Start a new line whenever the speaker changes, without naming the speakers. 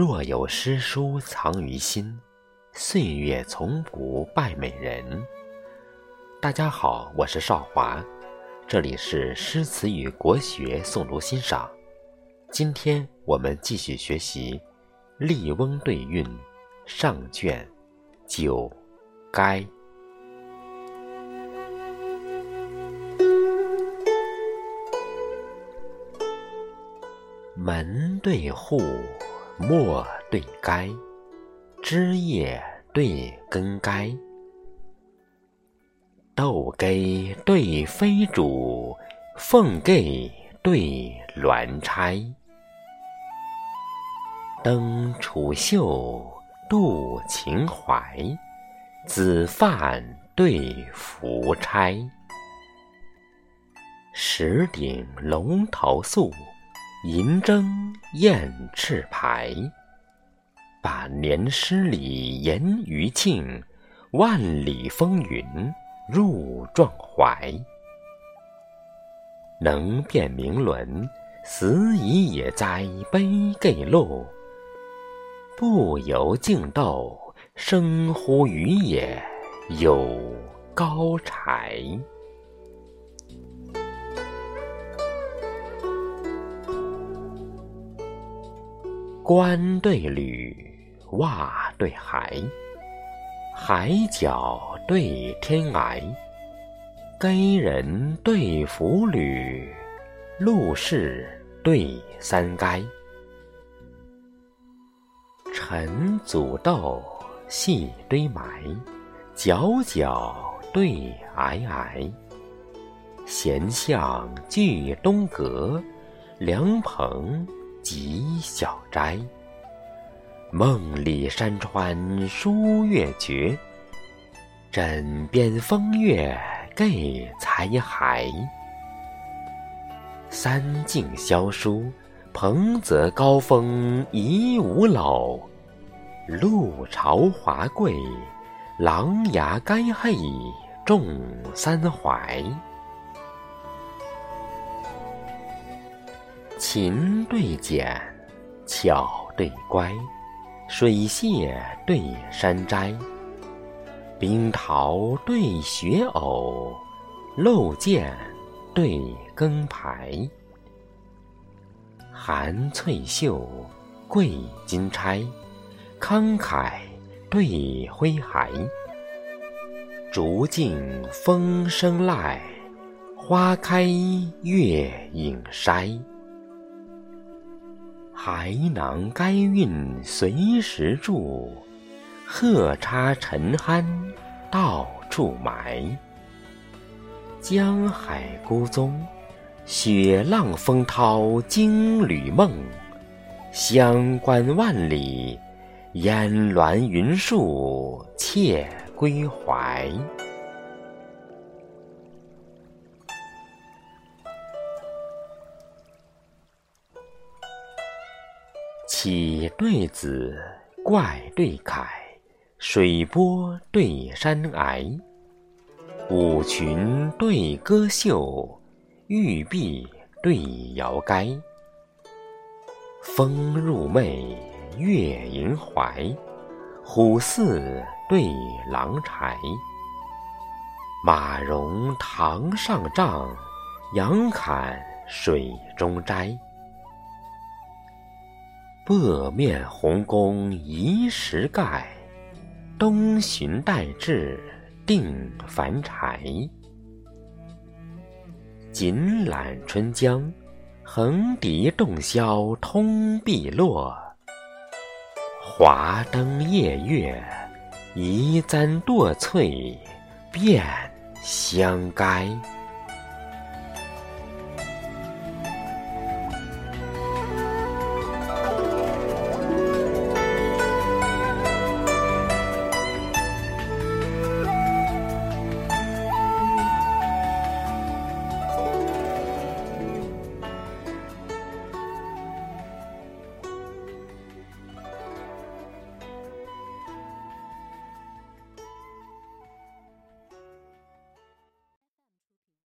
若有诗书藏于心，岁月从不败美人。大家好，我是少华，这里是诗词与国学诵读欣赏。今天我们继续学习《笠翁对韵》上卷九该。门对户，陌对该，枝叶对根该。斗 cây 对飞主，凤阿对鸾钗。灯楚秀，渡秦淮，紫范对夫差。石鼎龙头粟。银筝燕翅排，百年诗里言余庆，万里风云入壮怀。能辨明伦，死矣也哉悲 gây 露。不由竞斗，生乎鱼也有高柴。关对闾，袜对鞋，海角对天涯。耕人对扶履，陆氏对三该。晨祖豆，夕堆埋，皎皎对皑皑。闲向聚东阁，凉棚。极小斋，梦里山川书月绝，枕边风月盖残骸。三径萧疏，蓬泽高峰遗五篓；路朝华贵，琅琊该嘿重三怀。琴对俭，巧对乖，水榭对山斋，冰桃对雪藕，露箭对更牌，寒翠袖，贵金钗，慷慨对挥毫，竹径风声籁，花开月影筛。海囊该韵随时住，鹤插尘酣到处埋。江海孤踪，雪浪风涛惊旅梦。乡关万里，烟峦云树怯归怀。启对子，怪对楷，水波对山崖，舞裙对歌袖，玉璧对瑶该。风入寐，月盈怀，虎兕对狼豺。马融堂上帐，杨侃水中斋。薄面红宫移石盖，东巡待至定凡柴。锦缆春江，横笛洞箫通碧落。华灯夜月，移簪堕翠遍香该。